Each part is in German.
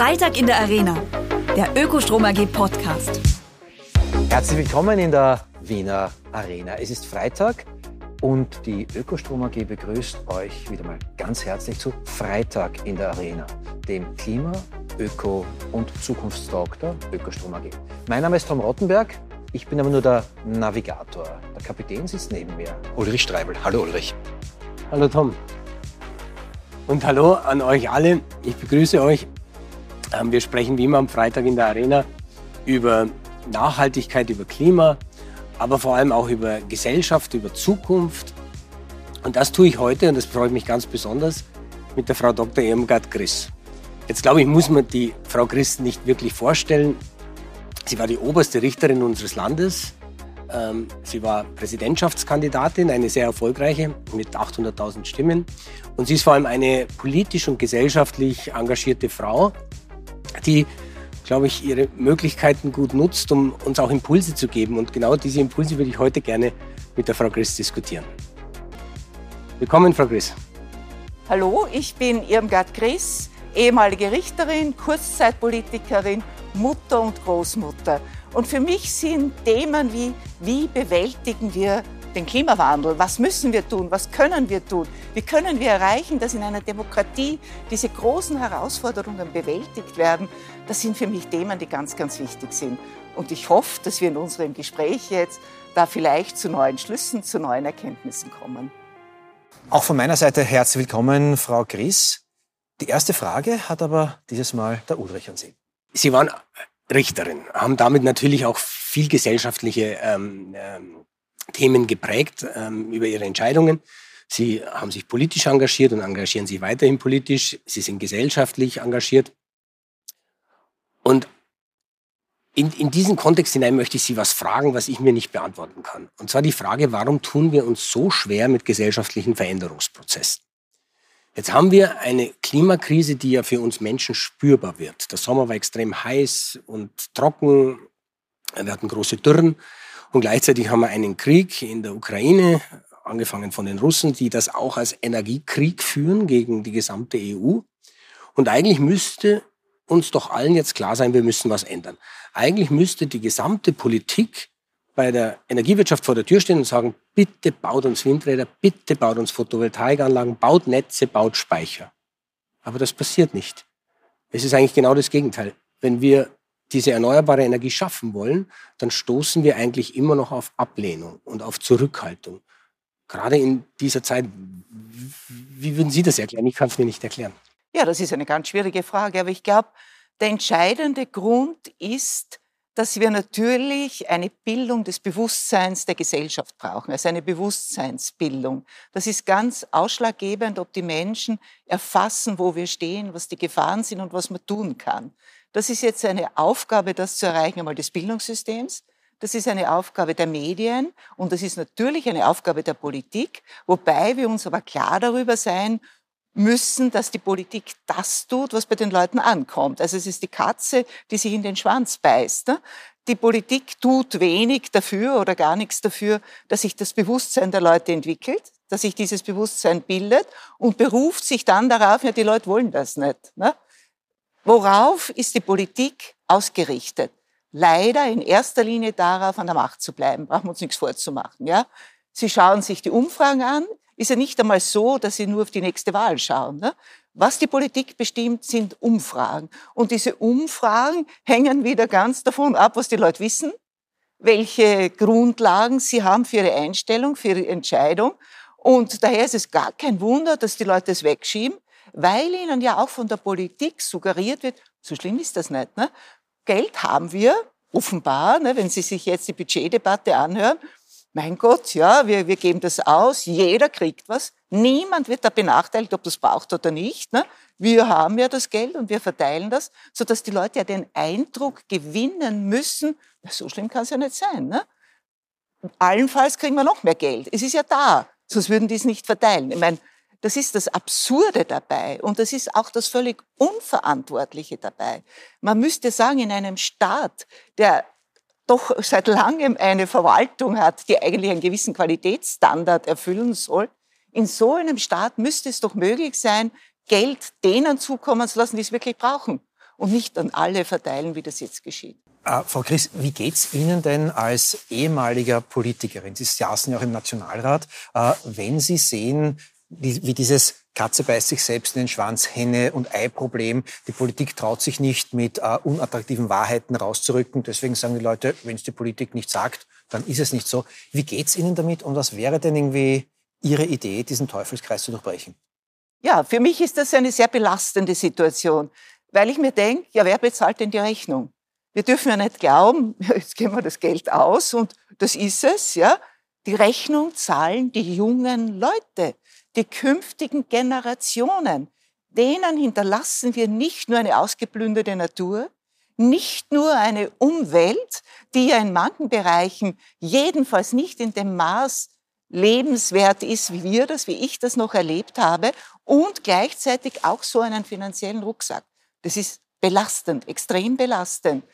Freitag in der Arena, der Ökostrom AG Podcast. Herzlich willkommen in der Wiener Arena. Es ist Freitag und die Ökostrom AG begrüßt euch wieder mal ganz herzlich zu Freitag in der Arena, dem Klima-, Öko- und Zukunftstalk der Ökostrom AG. Mein Name ist Tom Rottenberg. Ich bin aber nur der Navigator. Der Kapitän sitzt neben mir, Ulrich Streibel. Hallo Ulrich. Hallo Tom. Und hallo an euch alle. Ich begrüße euch wir sprechen wie immer am Freitag in der Arena über Nachhaltigkeit, über Klima, aber vor allem auch über Gesellschaft, über Zukunft. Und das tue ich heute, und das freut mich ganz besonders, mit der Frau Dr. Irmgard Griss. Jetzt glaube ich, muss man die Frau Griss nicht wirklich vorstellen. Sie war die oberste Richterin unseres Landes. Ähm, sie war Präsidentschaftskandidatin, eine sehr erfolgreiche mit 800.000 Stimmen. Und sie ist vor allem eine politisch und gesellschaftlich engagierte Frau, die, glaube ich, ihre Möglichkeiten gut nutzt, um uns auch Impulse zu geben. Und genau diese Impulse würde ich heute gerne mit der Frau Griss diskutieren. Willkommen, Frau Griss. Hallo, ich bin Irmgard Griss, ehemalige Richterin, Kurzzeitpolitikerin, Mutter und Großmutter. Und für mich sind Themen wie, wie bewältigen wir den Klimawandel. Was müssen wir tun? Was können wir tun? Wie können wir erreichen, dass in einer Demokratie diese großen Herausforderungen bewältigt werden? Das sind für mich Themen, die ganz, ganz wichtig sind. Und ich hoffe, dass wir in unserem Gespräch jetzt da vielleicht zu neuen Schlüssen, zu neuen Erkenntnissen kommen. Auch von meiner Seite herzlich willkommen, Frau Gries. Die erste Frage hat aber dieses Mal der Ulrich an Sie. Sie waren Richterin, haben damit natürlich auch viel gesellschaftliche ähm, ähm, Themen geprägt ähm, über ihre Entscheidungen. Sie haben sich politisch engagiert und engagieren sich weiterhin politisch. Sie sind gesellschaftlich engagiert. Und in, in diesen Kontext hinein möchte ich Sie was fragen, was ich mir nicht beantworten kann. Und zwar die Frage, warum tun wir uns so schwer mit gesellschaftlichen Veränderungsprozessen? Jetzt haben wir eine Klimakrise, die ja für uns Menschen spürbar wird. Der Sommer war extrem heiß und trocken. Wir hatten große Dürren. Und gleichzeitig haben wir einen Krieg in der Ukraine, angefangen von den Russen, die das auch als Energiekrieg führen gegen die gesamte EU. Und eigentlich müsste uns doch allen jetzt klar sein, wir müssen was ändern. Eigentlich müsste die gesamte Politik bei der Energiewirtschaft vor der Tür stehen und sagen, bitte baut uns Windräder, bitte baut uns Photovoltaikanlagen, baut Netze, baut Speicher. Aber das passiert nicht. Es ist eigentlich genau das Gegenteil. Wenn wir diese erneuerbare Energie schaffen wollen, dann stoßen wir eigentlich immer noch auf Ablehnung und auf Zurückhaltung. Gerade in dieser Zeit, wie würden Sie das erklären? Ich kann es mir nicht erklären. Ja, das ist eine ganz schwierige Frage, aber ich glaube, der entscheidende Grund ist, dass wir natürlich eine Bildung des Bewusstseins der Gesellschaft brauchen, also eine Bewusstseinsbildung. Das ist ganz ausschlaggebend, ob die Menschen erfassen, wo wir stehen, was die Gefahren sind und was man tun kann. Das ist jetzt eine Aufgabe, das zu erreichen, einmal des Bildungssystems. Das ist eine Aufgabe der Medien und das ist natürlich eine Aufgabe der Politik, wobei wir uns aber klar darüber sein müssen, dass die Politik das tut, was bei den Leuten ankommt. Also es ist die Katze, die sich in den Schwanz beißt. Ne? Die Politik tut wenig dafür oder gar nichts dafür, dass sich das Bewusstsein der Leute entwickelt, dass sich dieses Bewusstsein bildet und beruft sich dann darauf, ja, die Leute wollen das nicht. Ne? Worauf ist die Politik ausgerichtet? Leider in erster Linie darauf, an der Macht zu bleiben. Brauchen wir uns nichts vorzumachen. Ja? Sie schauen sich die Umfragen an. Ist ja nicht einmal so, dass sie nur auf die nächste Wahl schauen. Ne? Was die Politik bestimmt, sind Umfragen. Und diese Umfragen hängen wieder ganz davon ab, was die Leute wissen, welche Grundlagen sie haben für ihre Einstellung, für ihre Entscheidung. Und daher ist es gar kein Wunder, dass die Leute es wegschieben weil ihnen ja auch von der Politik suggeriert wird, so schlimm ist das nicht. Ne? Geld haben wir, offenbar, ne, wenn Sie sich jetzt die Budgetdebatte anhören. Mein Gott, ja, wir, wir geben das aus, jeder kriegt was, niemand wird da benachteiligt, ob das braucht oder nicht. Ne? Wir haben ja das Geld und wir verteilen das, sodass die Leute ja den Eindruck gewinnen müssen, na, so schlimm kann es ja nicht sein. Ne? Allenfalls kriegen wir noch mehr Geld. Es ist ja da, sonst würden die es nicht verteilen. Ich meine, das ist das Absurde dabei und das ist auch das völlig Unverantwortliche dabei. Man müsste sagen, in einem Staat, der doch seit langem eine Verwaltung hat, die eigentlich einen gewissen Qualitätsstandard erfüllen soll, in so einem Staat müsste es doch möglich sein, Geld denen zukommen zu lassen, die es wirklich brauchen. und nicht an alle verteilen, wie das jetzt geschieht. Äh, Frau Chris, wie geht es Ihnen denn als ehemaliger Politikerin? Sie saßen ja auch im Nationalrat. Äh, wenn Sie sehen, wie, dieses Katze beißt sich selbst in den Schwanz, Henne- und Ei-Problem. Die Politik traut sich nicht, mit äh, unattraktiven Wahrheiten rauszurücken. Deswegen sagen die Leute, wenn es die Politik nicht sagt, dann ist es nicht so. Wie geht's Ihnen damit und was wäre denn irgendwie Ihre Idee, diesen Teufelskreis zu durchbrechen? Ja, für mich ist das eine sehr belastende Situation, weil ich mir denke, ja, wer bezahlt denn die Rechnung? Wir dürfen ja nicht glauben, jetzt geben wir das Geld aus und das ist es, ja. Die Rechnung zahlen die jungen Leute, die künftigen Generationen. Denen hinterlassen wir nicht nur eine ausgeplünderte Natur, nicht nur eine Umwelt, die ja in manchen Bereichen jedenfalls nicht in dem Maß lebenswert ist, wie wir das, wie ich das noch erlebt habe, und gleichzeitig auch so einen finanziellen Rucksack. Das ist belastend, extrem belastend.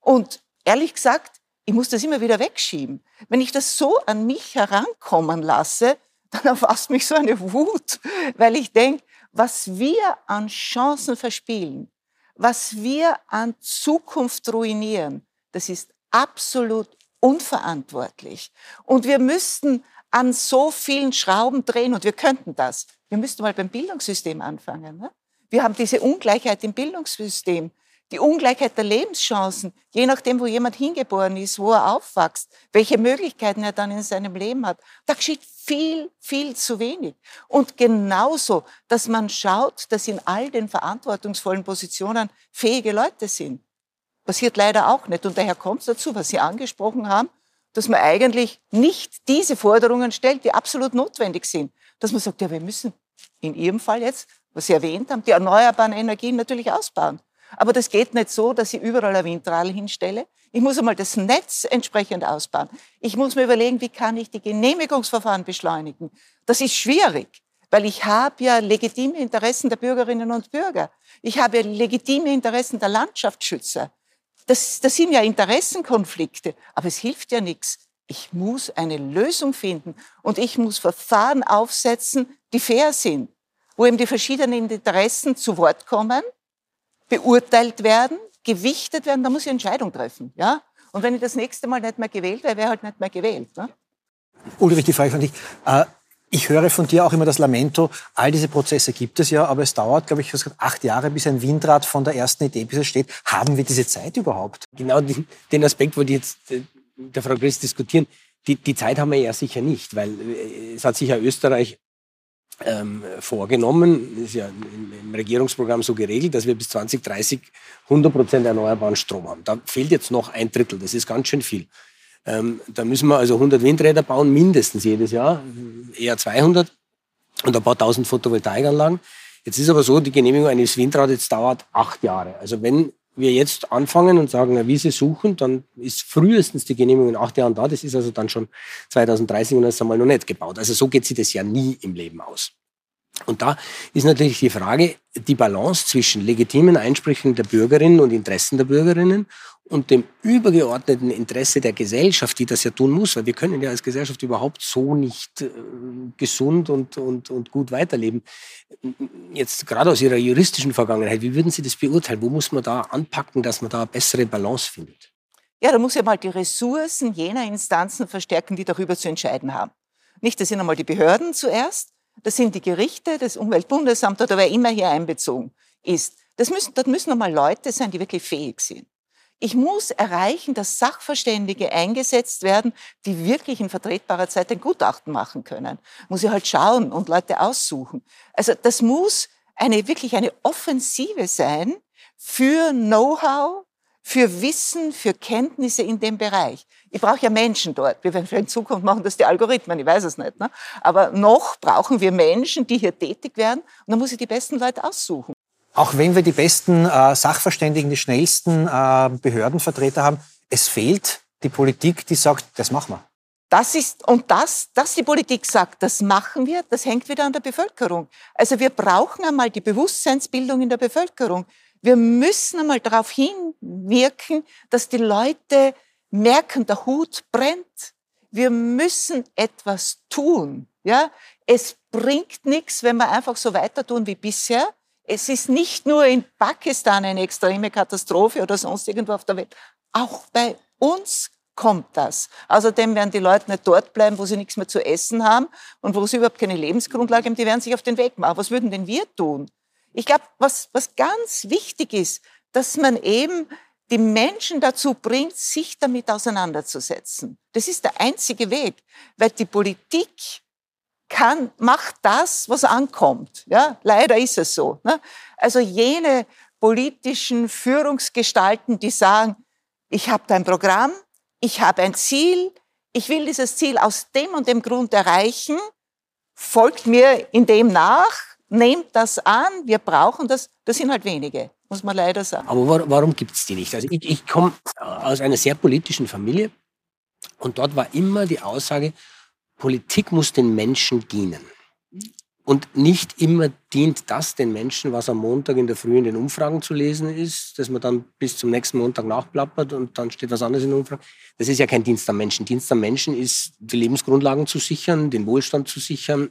Und ehrlich gesagt, ich muss das immer wieder wegschieben. Wenn ich das so an mich herankommen lasse, dann erfasst mich so eine Wut, weil ich denke, was wir an Chancen verspielen, was wir an Zukunft ruinieren, das ist absolut unverantwortlich. Und wir müssten an so vielen Schrauben drehen und wir könnten das. Wir müssten mal beim Bildungssystem anfangen. Ne? Wir haben diese Ungleichheit im Bildungssystem die Ungleichheit der Lebenschancen, je nachdem, wo jemand hingeboren ist, wo er aufwächst, welche Möglichkeiten er dann in seinem Leben hat. Da geschieht viel, viel zu wenig. Und genauso, dass man schaut, dass in all den verantwortungsvollen Positionen fähige Leute sind. Passiert leider auch nicht. Und daher kommt es dazu, was Sie angesprochen haben, dass man eigentlich nicht diese Forderungen stellt, die absolut notwendig sind. Dass man sagt, ja, wir müssen in Ihrem Fall jetzt, was Sie erwähnt haben, die erneuerbaren Energien natürlich ausbauen. Aber das geht nicht so, dass ich überall ein Windrad hinstelle. Ich muss einmal das Netz entsprechend ausbauen. Ich muss mir überlegen, wie kann ich die Genehmigungsverfahren beschleunigen. Das ist schwierig, weil ich habe ja legitime Interessen der Bürgerinnen und Bürger. Ich habe ja legitime Interessen der Landschaftsschützer. Das, das sind ja Interessenkonflikte, aber es hilft ja nichts. Ich muss eine Lösung finden und ich muss Verfahren aufsetzen, die fair sind, wo eben die verschiedenen Interessen zu Wort kommen beurteilt werden, gewichtet werden, da muss ich Entscheidung treffen. Ja? Und wenn ich das nächste Mal nicht mehr gewählt wäre, wäre halt nicht mehr gewählt. Ne? Ulrich, die Frage von dich. Äh, ich höre von dir auch immer das Lamento, all diese Prozesse gibt es ja, aber es dauert, glaube ich, acht Jahre, bis ein Windrad von der ersten Idee bis es steht. Haben wir diese Zeit überhaupt? Genau den Aspekt wollte ich jetzt äh, der Frau Griss diskutieren. Die, die Zeit haben wir ja sicher nicht, weil äh, es hat sich ja Österreich ähm, vorgenommen, ist ja im, im, Regierungsprogramm so geregelt, dass wir bis 2030 100 Prozent erneuerbaren Strom haben. Da fehlt jetzt noch ein Drittel, das ist ganz schön viel. Ähm, da müssen wir also 100 Windräder bauen, mindestens jedes Jahr, eher 200 und ein paar tausend Photovoltaikanlagen. Jetzt ist aber so, die Genehmigung eines Windrades dauert acht Jahre. Also wenn wir jetzt anfangen und sagen, eine Wiese suchen, dann ist frühestens die Genehmigung in acht Jahren da. Das ist also dann schon 2030 und das ist einmal noch nicht gebaut. Also so geht sich das ja nie im Leben aus. Und da ist natürlich die Frage, die Balance zwischen legitimen Einsprüchen der Bürgerinnen und Interessen der Bürgerinnen und dem übergeordneten Interesse der Gesellschaft, die das ja tun muss, weil wir können ja als Gesellschaft überhaupt so nicht äh, gesund und, und, und gut weiterleben. Jetzt gerade aus Ihrer juristischen Vergangenheit, wie würden Sie das beurteilen? Wo muss man da anpacken, dass man da eine bessere Balance findet? Ja, da muss ja mal die Ressourcen jener Instanzen verstärken, die darüber zu entscheiden haben. Nicht, das sind einmal die Behörden zuerst, das sind die Gerichte, das Umweltbundesamt oder wer immer hier einbezogen ist. Das müssen, dort müssen einmal Leute sein, die wirklich fähig sind. Ich muss erreichen, dass Sachverständige eingesetzt werden, die wirklich in vertretbarer Zeit ein Gutachten machen können. Muss ich halt schauen und Leute aussuchen. Also das muss eine, wirklich eine Offensive sein für Know-how, für Wissen, für Kenntnisse in dem Bereich. Ich brauche ja Menschen dort. Wir werden vielleicht in Zukunft machen das die Algorithmen, ich weiß es nicht. Ne? Aber noch brauchen wir Menschen, die hier tätig werden. Und dann muss ich die besten Leute aussuchen. Auch wenn wir die besten äh, Sachverständigen, die schnellsten äh, Behördenvertreter haben, es fehlt die Politik, die sagt, das machen wir. Das ist, und das, dass die Politik sagt, das machen wir, das hängt wieder an der Bevölkerung. Also wir brauchen einmal die Bewusstseinsbildung in der Bevölkerung. Wir müssen einmal darauf hinwirken, dass die Leute merken, der Hut brennt. Wir müssen etwas tun. Ja, es bringt nichts, wenn wir einfach so weiter tun wie bisher es ist nicht nur in Pakistan eine extreme Katastrophe oder sonst irgendwo auf der Welt. Auch bei uns kommt das. Außerdem werden die Leute nicht dort bleiben, wo sie nichts mehr zu essen haben und wo sie überhaupt keine Lebensgrundlage haben. Die werden sich auf den Weg machen. Was würden denn wir tun? Ich glaube, was, was ganz wichtig ist, dass man eben die Menschen dazu bringt, sich damit auseinanderzusetzen. Das ist der einzige Weg, weil die Politik kann, macht das, was ankommt. Ja, leider ist es so. Ne? Also jene politischen Führungsgestalten, die sagen, ich habe ein Programm, ich habe ein Ziel, ich will dieses Ziel aus dem und dem Grund erreichen, folgt mir in dem nach, nehmt das an, wir brauchen das. Das sind halt wenige, muss man leider sagen. Aber warum gibt es die nicht? Also ich, ich komme aus einer sehr politischen Familie und dort war immer die Aussage, Politik muss den Menschen dienen. Und nicht immer dient das den Menschen, was am Montag in der Früh in den Umfragen zu lesen ist, dass man dann bis zum nächsten Montag nachplappert und dann steht was anderes in den Umfragen. Das ist ja kein Dienst am Menschen. Dienst am Menschen ist, die Lebensgrundlagen zu sichern, den Wohlstand zu sichern,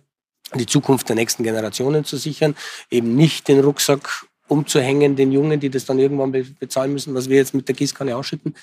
die Zukunft der nächsten Generationen zu sichern, eben nicht den Rucksack umzuhängen, den Jungen, die das dann irgendwann bezahlen müssen, was wir jetzt mit der Gießkanne ausschütten.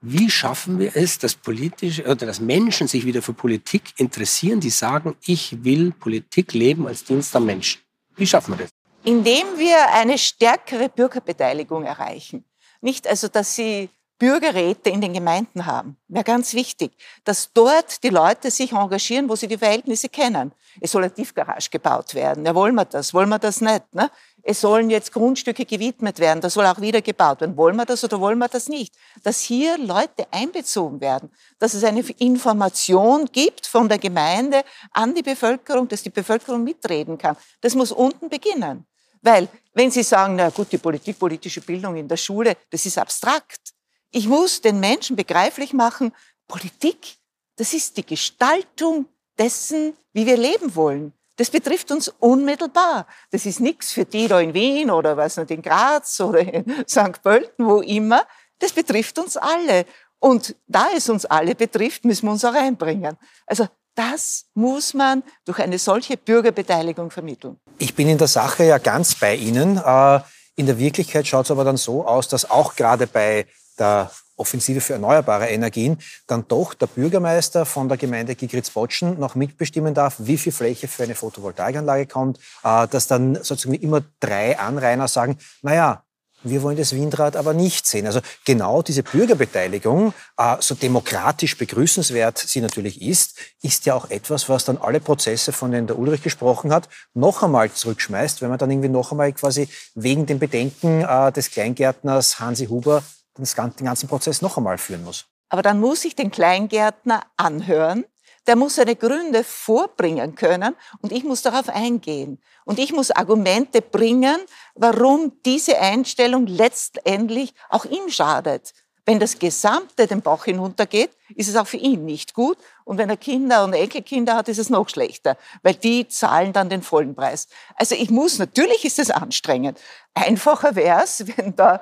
Wie schaffen wir es, dass politisch oder dass Menschen sich wieder für Politik interessieren, die sagen, ich will Politik leben als Dienst am Menschen? Wie schaffen wir das? Indem wir eine stärkere Bürgerbeteiligung erreichen. Nicht also, dass sie Bürgerräte in den Gemeinden haben. Wäre ganz wichtig, dass dort die Leute sich engagieren, wo sie die Verhältnisse kennen. Es soll eine Tiefgarage gebaut werden. Ja, wollen wir das? Wollen wir das nicht? Ne? Es sollen jetzt Grundstücke gewidmet werden. Das soll auch wieder gebaut werden. Wollen wir das oder wollen wir das nicht? Dass hier Leute einbezogen werden. Dass es eine Information gibt von der Gemeinde an die Bevölkerung, dass die Bevölkerung mitreden kann. Das muss unten beginnen. Weil, wenn Sie sagen, na gut, die Politik, politische Bildung in der Schule, das ist abstrakt. Ich muss den Menschen begreiflich machen, Politik, das ist die Gestaltung dessen, wie wir leben wollen. Das betrifft uns unmittelbar. Das ist nichts für die da in Wien oder was nicht in Graz oder in St. Pölten, wo immer. Das betrifft uns alle. Und da es uns alle betrifft, müssen wir uns auch einbringen. Also das muss man durch eine solche Bürgerbeteiligung vermitteln. Ich bin in der Sache ja ganz bei Ihnen. Äh, in der Wirklichkeit schaut es aber dann so aus, dass auch gerade bei der Offensive für erneuerbare Energien, dann doch der Bürgermeister von der Gemeinde Gigritz-Botschen noch mitbestimmen darf, wie viel Fläche für eine Photovoltaikanlage kommt, äh, dass dann sozusagen immer drei Anrainer sagen, naja, wir wollen das Windrad aber nicht sehen. Also genau diese Bürgerbeteiligung, äh, so demokratisch begrüßenswert sie natürlich ist, ist ja auch etwas, was dann alle Prozesse, von denen der Ulrich gesprochen hat, noch einmal zurückschmeißt, wenn man dann irgendwie noch einmal quasi wegen den Bedenken äh, des Kleingärtners Hansi Huber den ganzen Prozess noch einmal führen muss. Aber dann muss ich den Kleingärtner anhören, der muss seine Gründe vorbringen können und ich muss darauf eingehen. Und ich muss Argumente bringen, warum diese Einstellung letztendlich auch ihm schadet. Wenn das Gesamte den Bach hinuntergeht, ist es auch für ihn nicht gut. Und wenn er Kinder und Enkelkinder hat, ist es noch schlechter, weil die zahlen dann den vollen Preis. Also ich muss, natürlich ist es anstrengend. Einfacher wäre es, wenn der,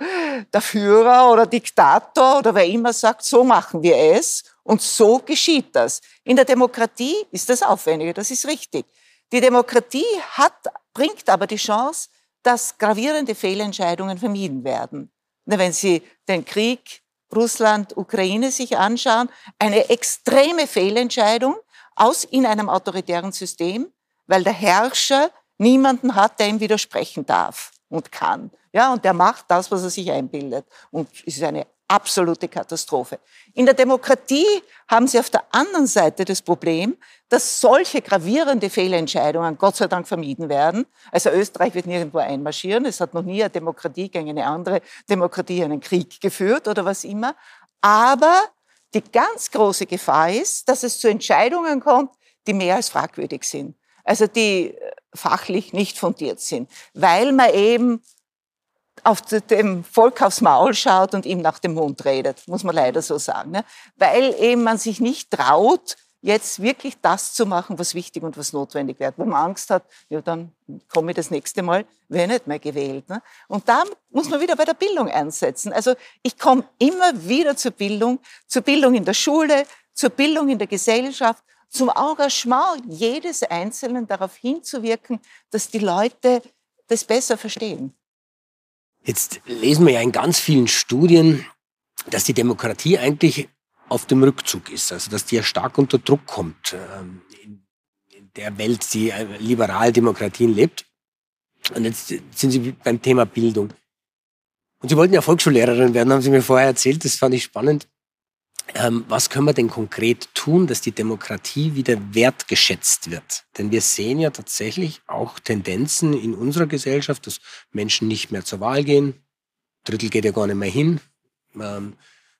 der Führer oder Diktator oder wer immer sagt, so machen wir es und so geschieht das. In der Demokratie ist das aufwendiger, das ist richtig. Die Demokratie hat, bringt aber die Chance, dass gravierende Fehlentscheidungen vermieden werden. Wenn Sie den Krieg Russland, Ukraine sich anschauen, eine extreme Fehlentscheidung aus in einem autoritären System, weil der Herrscher niemanden hat, der ihm widersprechen darf und kann. Ja, und der macht das, was er sich einbildet. Und es ist eine absolute Katastrophe. In der Demokratie haben Sie auf der anderen Seite das Problem, dass solche gravierende Fehlentscheidungen Gott sei Dank vermieden werden. Also Österreich wird nirgendwo einmarschieren. Es hat noch nie eine Demokratie gegen eine andere Demokratie einen Krieg geführt oder was immer. Aber die ganz große Gefahr ist, dass es zu Entscheidungen kommt, die mehr als fragwürdig sind. Also die fachlich nicht fundiert sind, weil man eben auf dem Volk aufs Maul schaut und ihm nach dem Mund redet, muss man leider so sagen. Ne? Weil eben man sich nicht traut, jetzt wirklich das zu machen, was wichtig und was notwendig wird. Wenn man Angst hat, ja, dann komme ich das nächste Mal, wäre nicht mehr gewählt. Ne? Und da muss man wieder bei der Bildung einsetzen. Also ich komme immer wieder zur Bildung, zur Bildung in der Schule, zur Bildung in der Gesellschaft, zum Engagement jedes Einzelnen darauf hinzuwirken, dass die Leute das besser verstehen. Jetzt lesen wir ja in ganz vielen Studien, dass die Demokratie eigentlich auf dem Rückzug ist, also dass die ja stark unter Druck kommt ähm, in der Welt, die äh, Liberaldemokratien lebt. Und jetzt sind Sie beim Thema Bildung. Und Sie wollten ja Volksschullehrerin werden, haben Sie mir vorher erzählt, das fand ich spannend. Ähm, was können wir denn konkret tun, dass die Demokratie wieder wertgeschätzt wird? Denn wir sehen ja tatsächlich auch Tendenzen in unserer Gesellschaft, dass Menschen nicht mehr zur Wahl gehen. Drittel geht ja gar nicht mehr hin. Ähm,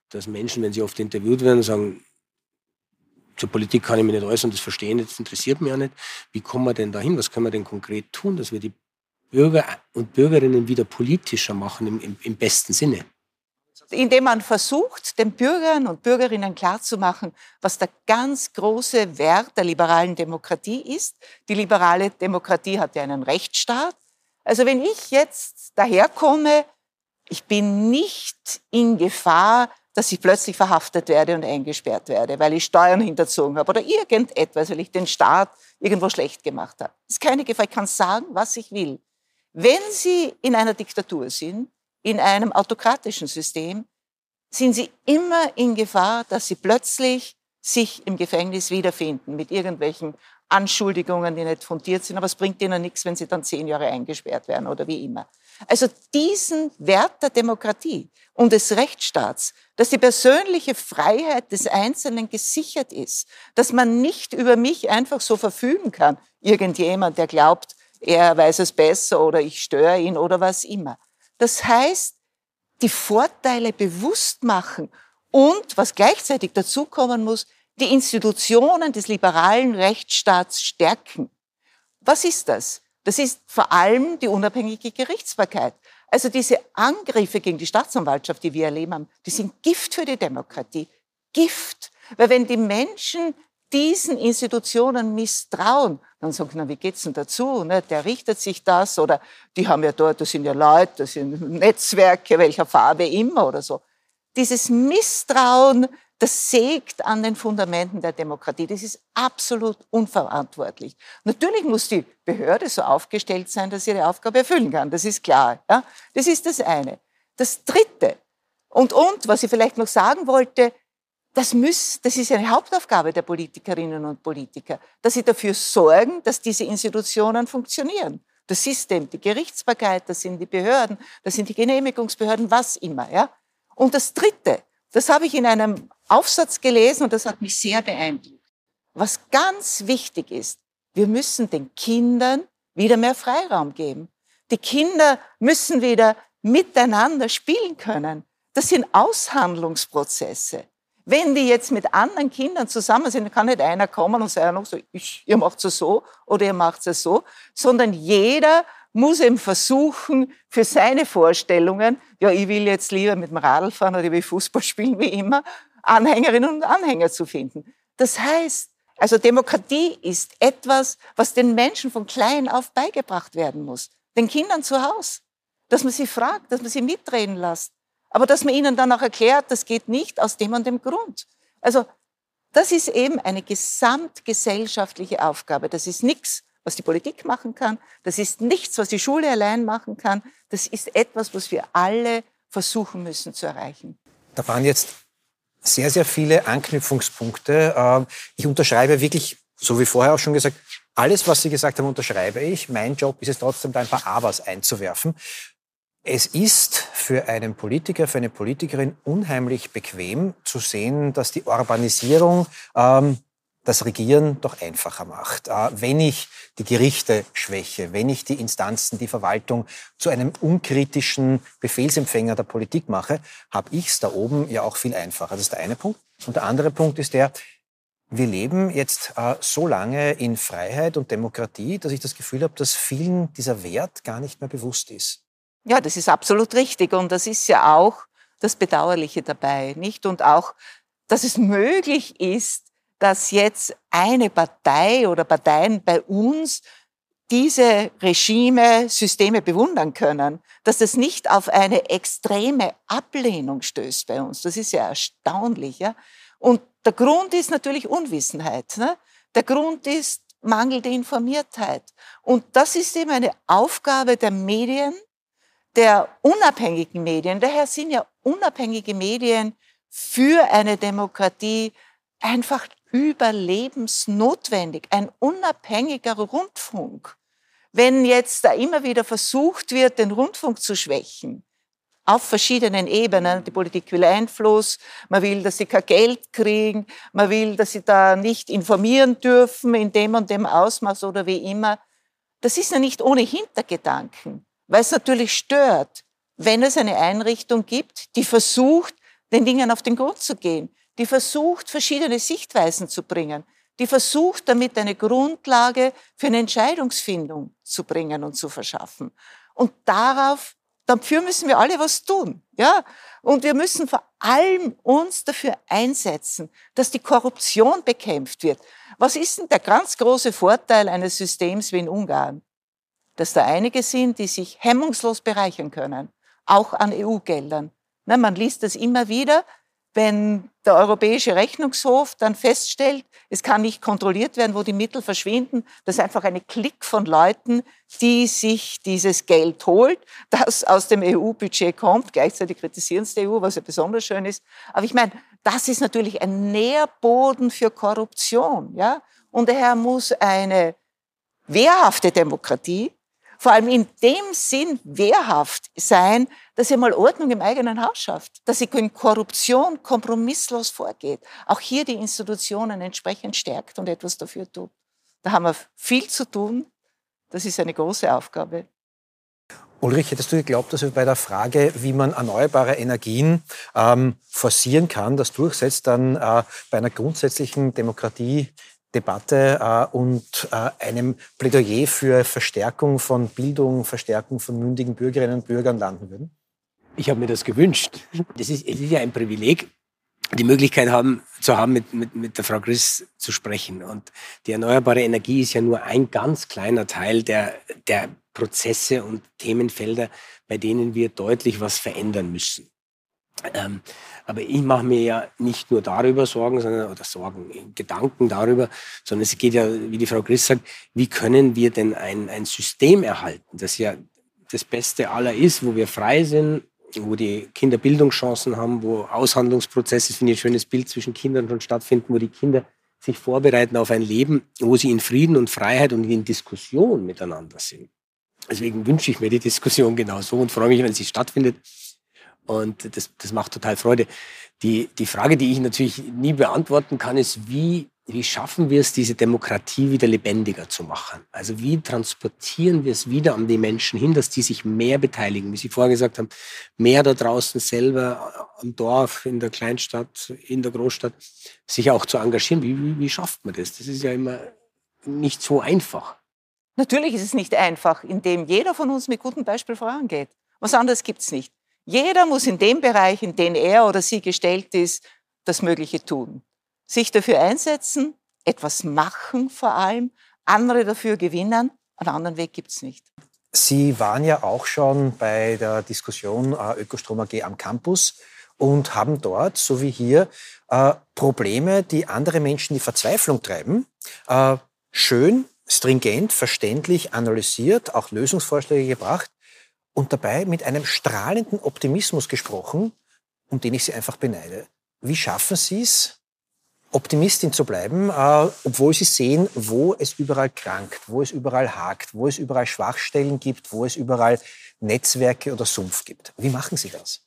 dass Menschen, wenn sie oft interviewt werden, sagen, zur Politik kann ich mich nicht äußern, das verstehen, das interessiert mich ja nicht. Wie kommen wir denn dahin? Was können wir denn konkret tun, dass wir die Bürger und Bürgerinnen wieder politischer machen im, im, im besten Sinne? Indem man versucht, den Bürgern und Bürgerinnen klarzumachen, was der ganz große Wert der liberalen Demokratie ist. Die liberale Demokratie hat ja einen Rechtsstaat. Also wenn ich jetzt daherkomme, ich bin nicht in Gefahr, dass ich plötzlich verhaftet werde und eingesperrt werde, weil ich Steuern hinterzogen habe oder irgendetwas, weil ich den Staat irgendwo schlecht gemacht habe. Das ist keine Gefahr. Ich kann sagen, was ich will. Wenn Sie in einer Diktatur sind, in einem autokratischen System sind sie immer in Gefahr, dass sie plötzlich sich im Gefängnis wiederfinden mit irgendwelchen Anschuldigungen, die nicht fundiert sind, aber es bringt ihnen nichts, wenn sie dann zehn Jahre eingesperrt werden oder wie immer. Also diesen Wert der Demokratie und des Rechtsstaats, dass die persönliche Freiheit des Einzelnen gesichert ist, dass man nicht über mich einfach so verfügen kann, irgendjemand, der glaubt, er weiß es besser oder ich störe ihn oder was immer. Das heißt, die Vorteile bewusst machen und, was gleichzeitig dazukommen muss, die Institutionen des liberalen Rechtsstaats stärken. Was ist das? Das ist vor allem die unabhängige Gerichtsbarkeit. Also diese Angriffe gegen die Staatsanwaltschaft, die wir erleben haben, die sind Gift für die Demokratie. Gift. Weil wenn die Menschen diesen Institutionen misstrauen, dann sagt man, wie geht's denn dazu? Ne? Der richtet sich das oder die haben ja dort, das sind ja Leute, das sind Netzwerke, welcher Farbe immer oder so. Dieses Misstrauen, das sägt an den Fundamenten der Demokratie. Das ist absolut unverantwortlich. Natürlich muss die Behörde so aufgestellt sein, dass sie ihre Aufgabe erfüllen kann. Das ist klar. Ja? Das ist das eine. Das dritte. Und, und, was ich vielleicht noch sagen wollte, das, muss, das ist eine Hauptaufgabe der Politikerinnen und Politiker, dass sie dafür sorgen, dass diese Institutionen funktionieren. Das System, die Gerichtsbarkeit, das sind die Behörden, das sind die Genehmigungsbehörden, was immer. Ja? Und das Dritte, das habe ich in einem Aufsatz gelesen und das hat mich sehr beeindruckt. Was ganz wichtig ist, wir müssen den Kindern wieder mehr Freiraum geben. Die Kinder müssen wieder miteinander spielen können. Das sind Aushandlungsprozesse. Wenn die jetzt mit anderen Kindern zusammen sind, kann nicht einer kommen und sagen, so, ich, ihr macht es so oder ihr macht es so, sondern jeder muss eben versuchen, für seine Vorstellungen, ja, ich will jetzt lieber mit dem Radl fahren oder ich will Fußball spielen, wie immer, Anhängerinnen und Anhänger zu finden. Das heißt, also Demokratie ist etwas, was den Menschen von klein auf beigebracht werden muss. Den Kindern zu Hause. Dass man sie fragt, dass man sie mitreden lässt aber dass man ihnen dann auch erklärt, das geht nicht aus dem und dem Grund. Also das ist eben eine gesamtgesellschaftliche Aufgabe. Das ist nichts, was die Politik machen kann. Das ist nichts, was die Schule allein machen kann. Das ist etwas, was wir alle versuchen müssen zu erreichen. Da waren jetzt sehr, sehr viele Anknüpfungspunkte. Ähm, ich unterschreibe wirklich, so wie vorher auch schon gesagt, alles, was Sie gesagt haben, unterschreibe ich. Mein Job ist es trotzdem, da ein paar Abers einzuwerfen. Es ist für einen Politiker, für eine Politikerin unheimlich bequem zu sehen, dass die Urbanisierung ähm, das Regieren doch einfacher macht. Äh, wenn ich die Gerichte schwäche, wenn ich die Instanzen, die Verwaltung zu einem unkritischen Befehlsempfänger der Politik mache, habe ich es da oben ja auch viel einfacher. Das ist der eine Punkt. Und der andere Punkt ist der, wir leben jetzt äh, so lange in Freiheit und Demokratie, dass ich das Gefühl habe, dass vielen dieser Wert gar nicht mehr bewusst ist. Ja, das ist absolut richtig. Und das ist ja auch das Bedauerliche dabei, nicht? Und auch, dass es möglich ist, dass jetzt eine Partei oder Parteien bei uns diese Regime, Systeme bewundern können, dass das nicht auf eine extreme Ablehnung stößt bei uns. Das ist ja erstaunlich. Ja? Und der Grund ist natürlich Unwissenheit. Ne? Der Grund ist mangelnde Informiertheit. Und das ist eben eine Aufgabe der Medien, der unabhängigen Medien. Daher sind ja unabhängige Medien für eine Demokratie einfach überlebensnotwendig. Ein unabhängiger Rundfunk. Wenn jetzt da immer wieder versucht wird, den Rundfunk zu schwächen, auf verschiedenen Ebenen. Die Politik will Einfluss, man will, dass sie kein Geld kriegen, man will, dass sie da nicht informieren dürfen in dem und dem Ausmaß oder wie immer. Das ist ja nicht ohne Hintergedanken, weil es natürlich stört, wenn es eine Einrichtung gibt, die versucht, den Dingen auf den Grund zu gehen, die versucht, verschiedene Sichtweisen zu bringen, die versucht, damit eine Grundlage für eine Entscheidungsfindung zu bringen und zu verschaffen. Und darauf, dafür müssen wir alle was tun, ja. Und wir müssen vor allem uns dafür einsetzen, dass die Korruption bekämpft wird. Was ist denn der ganz große Vorteil eines Systems wie in Ungarn? Dass da einige sind, die sich hemmungslos bereichern können, auch an EU-Geldern. Man liest das immer wieder, wenn der Europäische Rechnungshof dann feststellt, es kann nicht kontrolliert werden, wo die Mittel verschwinden, das ist einfach eine Klick von Leuten, die sich dieses Geld holt, das aus dem EU-Budget kommt. Gleichzeitig kritisieren es die EU, was ja besonders schön ist. Aber ich meine, das ist natürlich ein Nährboden für Korruption. Ja? Und daher muss eine wehrhafte Demokratie vor allem in dem Sinn wehrhaft sein, dass ihr mal Ordnung im eigenen Haus schafft, dass sie gegen Korruption kompromisslos vorgeht, auch hier die Institutionen entsprechend stärkt und etwas dafür tut. Da haben wir viel zu tun. Das ist eine große Aufgabe. Ulrich, hättest du geglaubt, dass wir bei der Frage, wie man erneuerbare Energien ähm, forcieren kann, das durchsetzt, dann äh, bei einer grundsätzlichen Demokratie Debatte äh, und äh, einem Plädoyer für Verstärkung von Bildung, Verstärkung von mündigen Bürgerinnen und Bürgern landen würden? Ich habe mir das gewünscht. Das ist, es ist ja ein Privileg, die Möglichkeit haben, zu haben, mit, mit, mit der Frau Chris zu sprechen. Und die erneuerbare Energie ist ja nur ein ganz kleiner Teil der, der Prozesse und Themenfelder, bei denen wir deutlich was verändern müssen. Ähm, aber ich mache mir ja nicht nur darüber Sorgen, sondern oder Sorgen, Gedanken darüber, sondern es geht ja, wie die Frau Chris sagt, wie können wir denn ein, ein System erhalten, das ja das Beste aller ist, wo wir frei sind, wo die Kinder Bildungschancen haben, wo Aushandlungsprozesse, finde ich ein schönes Bild, zwischen Kindern schon stattfinden, wo die Kinder sich vorbereiten auf ein Leben, wo sie in Frieden und Freiheit und in Diskussion miteinander sind. Deswegen wünsche ich mir die Diskussion genauso und freue mich, wenn sie stattfindet. Und das, das macht total Freude. Die, die Frage, die ich natürlich nie beantworten kann, ist, wie, wie schaffen wir es, diese Demokratie wieder lebendiger zu machen? Also wie transportieren wir es wieder an die Menschen hin, dass die sich mehr beteiligen? Wie Sie vorher gesagt haben, mehr da draußen selber am Dorf, in der Kleinstadt, in der Großstadt, sich auch zu engagieren. Wie, wie, wie schafft man das? Das ist ja immer nicht so einfach. Natürlich ist es nicht einfach, indem jeder von uns mit gutem Beispiel vorangeht. Was anderes gibt es nicht. Jeder muss in dem Bereich, in den er oder sie gestellt ist, das Mögliche tun. Sich dafür einsetzen, etwas machen vor allem, andere dafür gewinnen. Einen anderen Weg gibt es nicht. Sie waren ja auch schon bei der Diskussion äh, Ökostrom AG am Campus und haben dort, so wie hier, äh, Probleme, die andere Menschen in die Verzweiflung treiben, äh, schön, stringent, verständlich analysiert, auch Lösungsvorschläge gebracht und dabei mit einem strahlenden Optimismus gesprochen, um den ich Sie einfach beneide. Wie schaffen Sie es, Optimistin zu bleiben, äh, obwohl Sie sehen, wo es überall krankt, wo es überall hakt, wo es überall Schwachstellen gibt, wo es überall Netzwerke oder Sumpf gibt? Wie machen Sie das?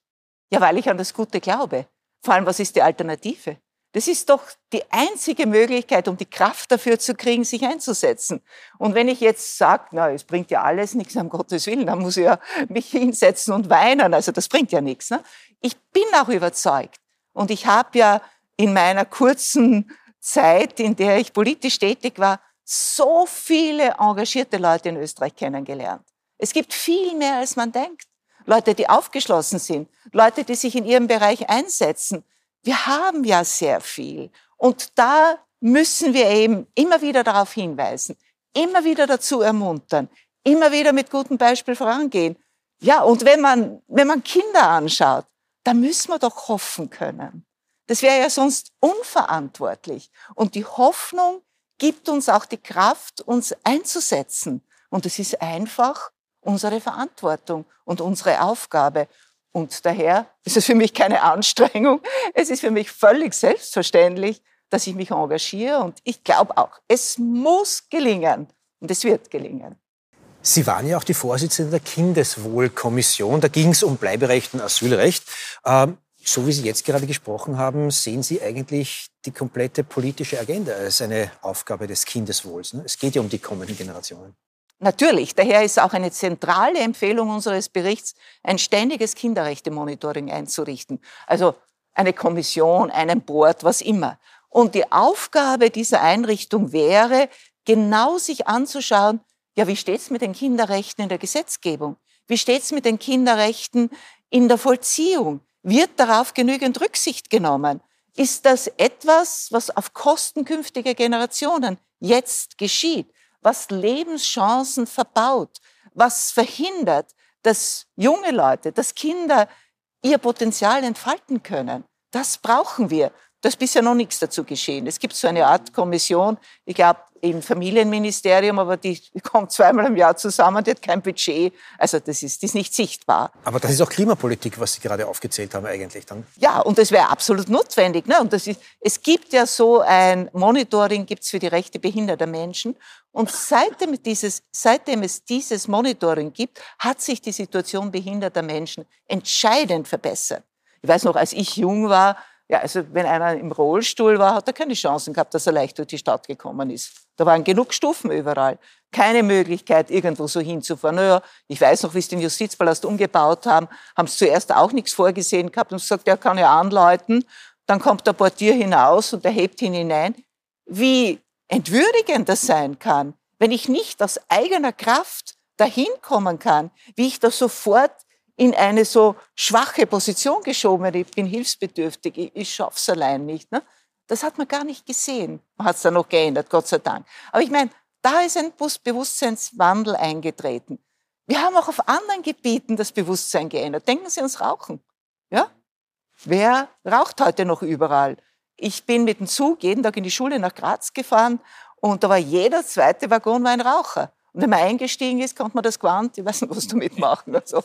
Ja, weil ich an das Gute glaube. Vor allem, was ist die Alternative? Das ist doch die einzige Möglichkeit, um die Kraft dafür zu kriegen, sich einzusetzen. Und wenn ich jetzt sage, na, es bringt ja alles nichts, um Gottes Willen, dann muss ich ja mich hinsetzen und weinen. Also das bringt ja nichts. Ne? Ich bin auch überzeugt. Und ich habe ja in meiner kurzen Zeit, in der ich politisch tätig war, so viele engagierte Leute in Österreich kennengelernt. Es gibt viel mehr, als man denkt. Leute, die aufgeschlossen sind, Leute, die sich in ihrem Bereich einsetzen, wir haben ja sehr viel. Und da müssen wir eben immer wieder darauf hinweisen, immer wieder dazu ermuntern, immer wieder mit gutem Beispiel vorangehen. Ja, und wenn man, wenn man Kinder anschaut, dann müssen wir doch hoffen können. Das wäre ja sonst unverantwortlich. Und die Hoffnung gibt uns auch die Kraft, uns einzusetzen. Und es ist einfach unsere Verantwortung und unsere Aufgabe. Und daher ist es für mich keine Anstrengung. Es ist für mich völlig selbstverständlich, dass ich mich engagiere. Und ich glaube auch, es muss gelingen. Und es wird gelingen. Sie waren ja auch die Vorsitzende der Kindeswohlkommission. Da ging es um Bleiberecht und Asylrecht. Ähm, so wie Sie jetzt gerade gesprochen haben, sehen Sie eigentlich die komplette politische Agenda als eine Aufgabe des Kindeswohls. Ne? Es geht ja um die kommenden Generationen. Natürlich, daher ist auch eine zentrale Empfehlung unseres Berichts, ein ständiges Kinderrechte-Monitoring einzurichten. Also eine Kommission, einen Board, was immer. Und die Aufgabe dieser Einrichtung wäre, genau sich anzuschauen, ja, wie steht's mit den Kinderrechten in der Gesetzgebung? Wie steht's mit den Kinderrechten in der Vollziehung? Wird darauf genügend Rücksicht genommen? Ist das etwas, was auf Kosten künftiger Generationen jetzt geschieht? Was Lebenschancen verbaut? Was verhindert, dass junge Leute, dass Kinder ihr Potenzial entfalten können? Das brauchen wir. Da ist bisher noch nichts dazu geschehen. Es gibt so eine Art Kommission, ich glaube im Familienministerium, aber die kommt zweimal im Jahr zusammen, die hat kein Budget. Also das ist, das ist nicht sichtbar. Aber das ist auch Klimapolitik, was Sie gerade aufgezählt haben eigentlich dann. Ja, und das wäre absolut notwendig. Ne? Und das ist, es gibt ja so ein Monitoring gibt's für die Rechte behinderter Menschen. Und seitdem, dieses, seitdem es dieses Monitoring gibt, hat sich die Situation behinderter Menschen entscheidend verbessert. Ich weiß noch, als ich jung war, ja, also wenn einer im Rollstuhl war, hat er keine Chancen gehabt, dass er leicht durch die Stadt gekommen ist. Da waren genug Stufen überall. Keine Möglichkeit, irgendwo so hinzufahren. Naja, ich weiß noch, wie sie den Justizpalast umgebaut haben, haben sie zuerst auch nichts vorgesehen gehabt und gesagt, er kann ja anläuten. Dann kommt der Portier hinaus und er hebt ihn hinein. Wie entwürdigend das sein kann, wenn ich nicht aus eigener Kraft dahin kommen kann, wie ich da sofort in eine so schwache Position geschoben. Ich bin hilfsbedürftig, ich, ich schaff's allein nicht. Ne? Das hat man gar nicht gesehen. Man hat es dann noch geändert, Gott sei Dank. Aber ich meine, da ist ein Bewusstseinswandel eingetreten. Wir haben auch auf anderen Gebieten das Bewusstsein geändert. Denken Sie ans Rauchen. Ja? Wer raucht heute noch überall? Ich bin mit dem Zug jeden Tag in die Schule nach Graz gefahren und da war jeder zweite Waggon war ein Raucher. Und wenn man eingestiegen ist, konnte man das Gewand, ich weiß nicht, was damit machen. Also,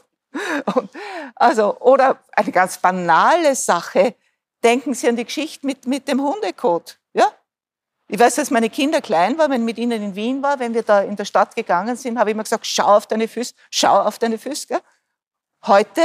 und, also, oder eine ganz banale Sache, denken Sie an die Geschichte mit, mit dem Hundekot. Ja? Ich weiß, als meine Kinder klein waren, wenn ich mit ihnen in Wien war, wenn wir da in der Stadt gegangen sind, habe ich immer gesagt, schau auf deine Füße, schau auf deine Füße. Gell? Heute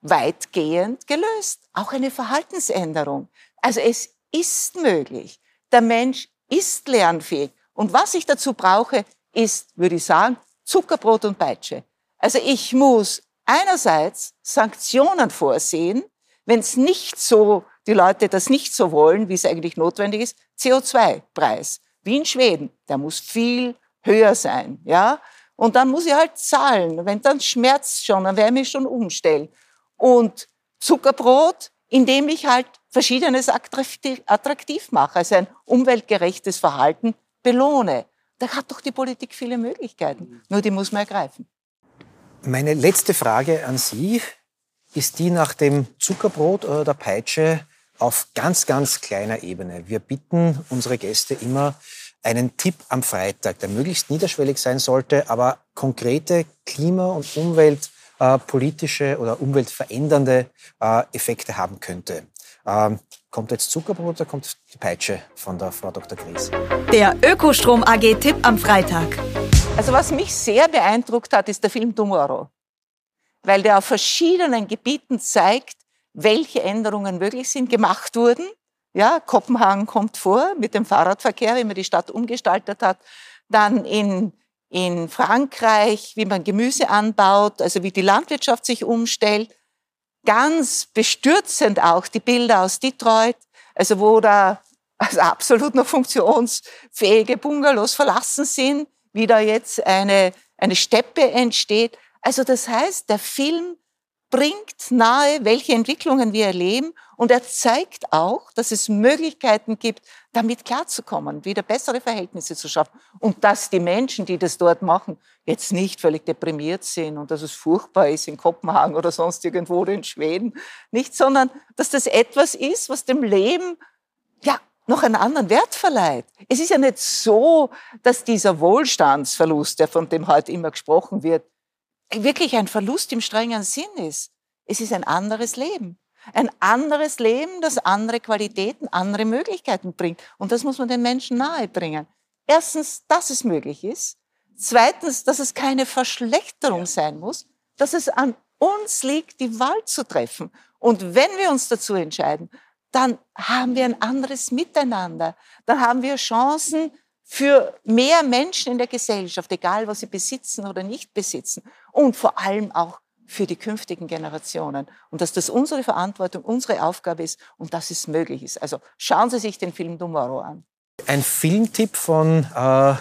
weitgehend gelöst. Auch eine Verhaltensänderung. Also es ist möglich. Der Mensch ist lernfähig. Und was ich dazu brauche, ist, würde ich sagen, Zuckerbrot und Peitsche. Also ich muss einerseits Sanktionen vorsehen, wenn es nicht so, die Leute das nicht so wollen, wie es eigentlich notwendig ist, CO2-Preis. Wie in Schweden, der muss viel höher sein, ja. Und dann muss ich halt zahlen. Wenn dann schmerzt schon, dann werde ich mich schon umstellen. Und Zuckerbrot, indem ich halt Verschiedenes attraktiv mache, also ein umweltgerechtes Verhalten belohne. Da hat doch die Politik viele Möglichkeiten. Nur die muss man ergreifen. Meine letzte Frage an Sie ist die nach dem Zuckerbrot oder der Peitsche auf ganz, ganz kleiner Ebene. Wir bitten unsere Gäste immer einen Tipp am Freitag, der möglichst niederschwellig sein sollte, aber konkrete klima- und umweltpolitische oder umweltverändernde äh, Effekte haben könnte. Ähm, kommt jetzt Zuckerbrot oder kommt die Peitsche von der Frau Dr. Gries? Der Ökostrom AG Tipp am Freitag. Also was mich sehr beeindruckt hat, ist der Film Tomorrow, weil der auf verschiedenen Gebieten zeigt, welche Änderungen möglich sind, gemacht wurden. Ja, Kopenhagen kommt vor mit dem Fahrradverkehr, wie man die Stadt umgestaltet hat. Dann in, in Frankreich, wie man Gemüse anbaut, also wie die Landwirtschaft sich umstellt. Ganz bestürzend auch die Bilder aus Detroit, also wo da also absolut noch funktionsfähige Bungalows verlassen sind wie da jetzt eine, eine Steppe entsteht. Also das heißt, der Film bringt nahe, welche Entwicklungen wir erleben und er zeigt auch, dass es Möglichkeiten gibt, damit klarzukommen, wieder bessere Verhältnisse zu schaffen und dass die Menschen, die das dort machen, jetzt nicht völlig deprimiert sind und dass es furchtbar ist in Kopenhagen oder sonst irgendwo in Schweden, nicht, sondern dass das etwas ist, was dem Leben ja noch einen anderen Wert verleiht. Es ist ja nicht so, dass dieser Wohlstandsverlust, der von dem heute immer gesprochen wird, wirklich ein Verlust im strengen Sinn ist. Es ist ein anderes Leben. Ein anderes Leben, das andere Qualitäten, andere Möglichkeiten bringt. Und das muss man den Menschen nahebringen. Erstens, dass es möglich ist. Zweitens, dass es keine Verschlechterung sein muss. Dass es an uns liegt, die Wahl zu treffen. Und wenn wir uns dazu entscheiden, dann haben wir ein anderes Miteinander. Dann haben wir Chancen für mehr Menschen in der Gesellschaft, egal was sie besitzen oder nicht besitzen. Und vor allem auch für die künftigen Generationen. Und dass das unsere Verantwortung, unsere Aufgabe ist und dass es möglich ist. Also schauen Sie sich den Film Tomorrow an. Ein Filmtipp von äh,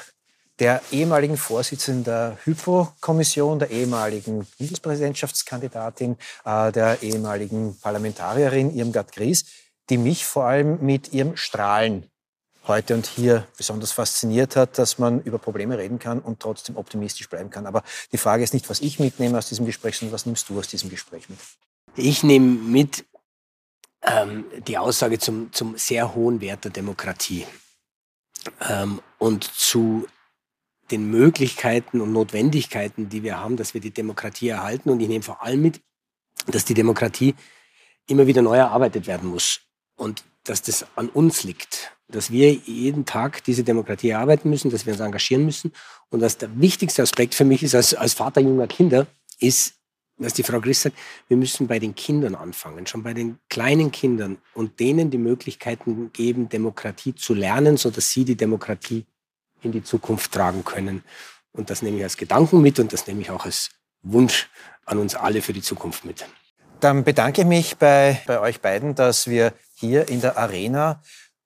der ehemaligen Vorsitzenden der Hypo-Kommission, der ehemaligen Bundespräsidentschaftskandidatin, äh, der ehemaligen Parlamentarierin Irmgard Gries, die mich vor allem mit ihrem Strahlen heute und hier besonders fasziniert hat, dass man über Probleme reden kann und trotzdem optimistisch bleiben kann. Aber die Frage ist nicht, was ich mitnehme aus diesem Gespräch, sondern was nimmst du aus diesem Gespräch mit? Ich nehme mit ähm, die Aussage zum, zum sehr hohen Wert der Demokratie ähm, und zu den Möglichkeiten und Notwendigkeiten, die wir haben, dass wir die Demokratie erhalten. Und ich nehme vor allem mit, dass die Demokratie immer wieder neu erarbeitet werden muss und dass das an uns liegt, dass wir jeden Tag diese Demokratie erarbeiten müssen, dass wir uns engagieren müssen und dass der wichtigste Aspekt für mich ist als, als Vater junger Kinder, ist, was die Frau Griss sagt, wir müssen bei den Kindern anfangen, schon bei den kleinen Kindern und denen die Möglichkeiten geben, Demokratie zu lernen, sodass sie die Demokratie in die Zukunft tragen können. Und das nehme ich als Gedanken mit und das nehme ich auch als Wunsch an uns alle für die Zukunft mit. Dann bedanke ich mich bei, bei euch beiden, dass wir hier in der Arena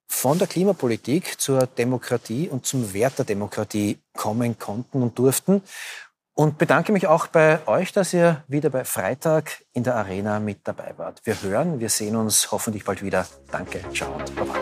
von der Klimapolitik zur Demokratie und zum Wert der Demokratie kommen konnten und durften. Und bedanke mich auch bei euch, dass ihr wieder bei Freitag in der Arena mit dabei wart. Wir hören, wir sehen uns hoffentlich bald wieder. Danke, ciao und baba.